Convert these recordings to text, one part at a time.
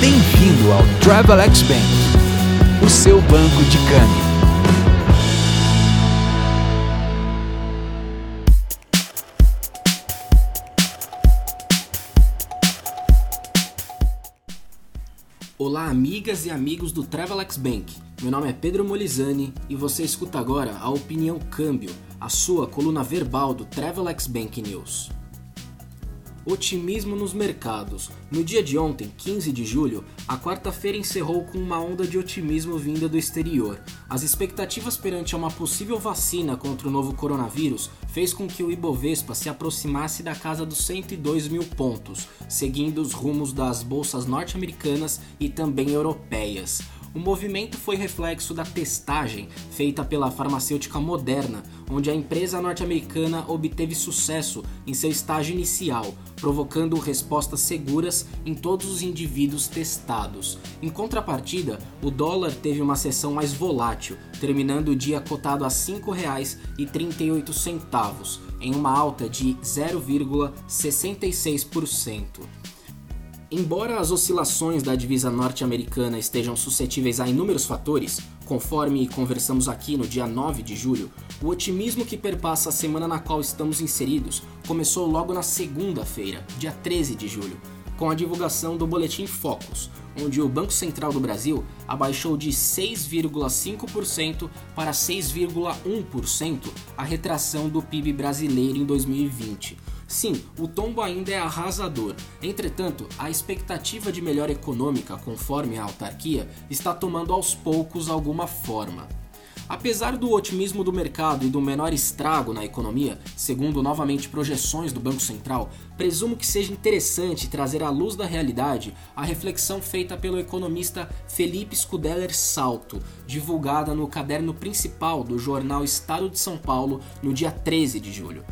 Bem-vindo ao Travelex Bank, o seu banco de câmbio. Olá, amigas e amigos do Travelex Bank. Meu nome é Pedro Molizani e você escuta agora a Opinião Câmbio, a sua coluna verbal do Travelex Bank News. Otimismo nos mercados. No dia de ontem, 15 de julho, a quarta-feira encerrou com uma onda de otimismo vinda do exterior. As expectativas perante uma possível vacina contra o novo coronavírus fez com que o Ibovespa se aproximasse da casa dos 102 mil pontos, seguindo os rumos das bolsas norte-americanas e também europeias. O movimento foi reflexo da testagem feita pela farmacêutica Moderna, onde a empresa norte-americana obteve sucesso em seu estágio inicial, provocando respostas seguras em todos os indivíduos testados. Em contrapartida, o dólar teve uma sessão mais volátil, terminando o dia cotado a R$ 5,38, em uma alta de 0,66%. Embora as oscilações da divisa norte-americana estejam suscetíveis a inúmeros fatores, conforme conversamos aqui no dia 9 de julho, o otimismo que perpassa a semana na qual estamos inseridos começou logo na segunda-feira, dia 13 de julho, com a divulgação do Boletim Focus, onde o Banco Central do Brasil abaixou de 6,5% para 6,1% a retração do PIB brasileiro em 2020 Sim, o tombo ainda é arrasador. Entretanto, a expectativa de melhora econômica, conforme a autarquia, está tomando aos poucos alguma forma. Apesar do otimismo do mercado e do menor estrago na economia, segundo novamente projeções do Banco Central, presumo que seja interessante trazer à luz da realidade a reflexão feita pelo economista Felipe Scudeller Salto, divulgada no caderno principal do jornal Estado de São Paulo no dia 13 de julho.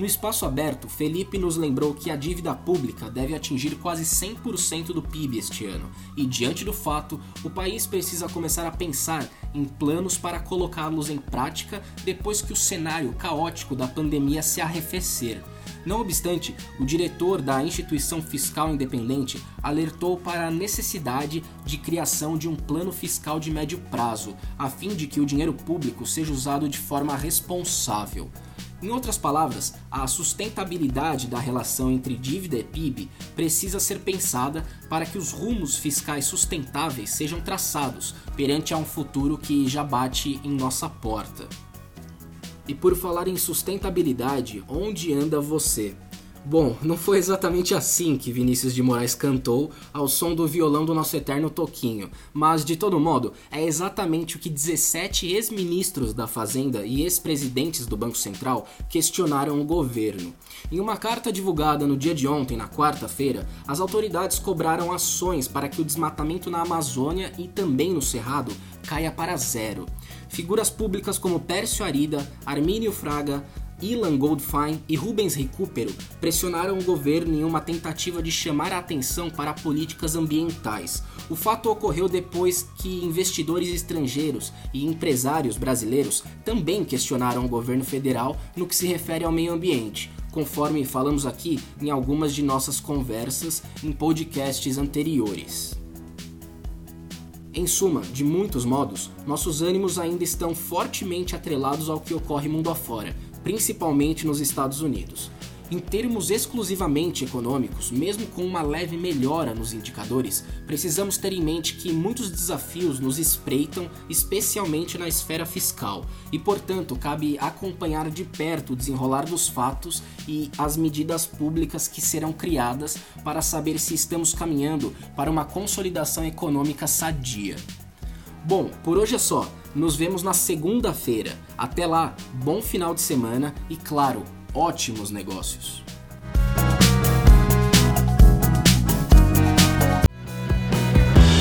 No espaço aberto, Felipe nos lembrou que a dívida pública deve atingir quase 100% do PIB este ano, e diante do fato, o país precisa começar a pensar em planos para colocá-los em prática depois que o cenário caótico da pandemia se arrefecer. Não obstante, o diretor da instituição fiscal independente alertou para a necessidade de criação de um plano fiscal de médio prazo, a fim de que o dinheiro público seja usado de forma responsável. Em outras palavras, a sustentabilidade da relação entre dívida e PIB precisa ser pensada para que os rumos fiscais sustentáveis sejam traçados perante a um futuro que já bate em nossa porta. E por falar em sustentabilidade, onde anda você? Bom, não foi exatamente assim que Vinícius de Moraes cantou ao som do violão do nosso eterno Toquinho, mas de todo modo, é exatamente o que 17 ex-ministros da Fazenda e ex-presidentes do Banco Central questionaram o governo. Em uma carta divulgada no dia de ontem, na quarta-feira, as autoridades cobraram ações para que o desmatamento na Amazônia e também no Cerrado caia para zero. Figuras públicas como Pércio Arida, Armínio Fraga, Ilan Goldfein e Rubens Recupero pressionaram o governo em uma tentativa de chamar a atenção para políticas ambientais. O fato ocorreu depois que investidores estrangeiros e empresários brasileiros também questionaram o governo federal no que se refere ao meio ambiente, conforme falamos aqui em algumas de nossas conversas em podcasts anteriores. Em suma, de muitos modos, nossos ânimos ainda estão fortemente atrelados ao que ocorre mundo afora, principalmente nos Estados Unidos. Em termos exclusivamente econômicos, mesmo com uma leve melhora nos indicadores, precisamos ter em mente que muitos desafios nos espreitam, especialmente na esfera fiscal, e portanto cabe acompanhar de perto o desenrolar dos fatos e as medidas públicas que serão criadas para saber se estamos caminhando para uma consolidação econômica sadia. Bom, por hoje é só. Nos vemos na segunda-feira. Até lá, bom final de semana e, claro, ótimos negócios.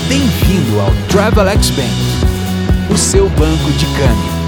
Bem-vindo ao Travelex Bank, o seu banco de câmbio.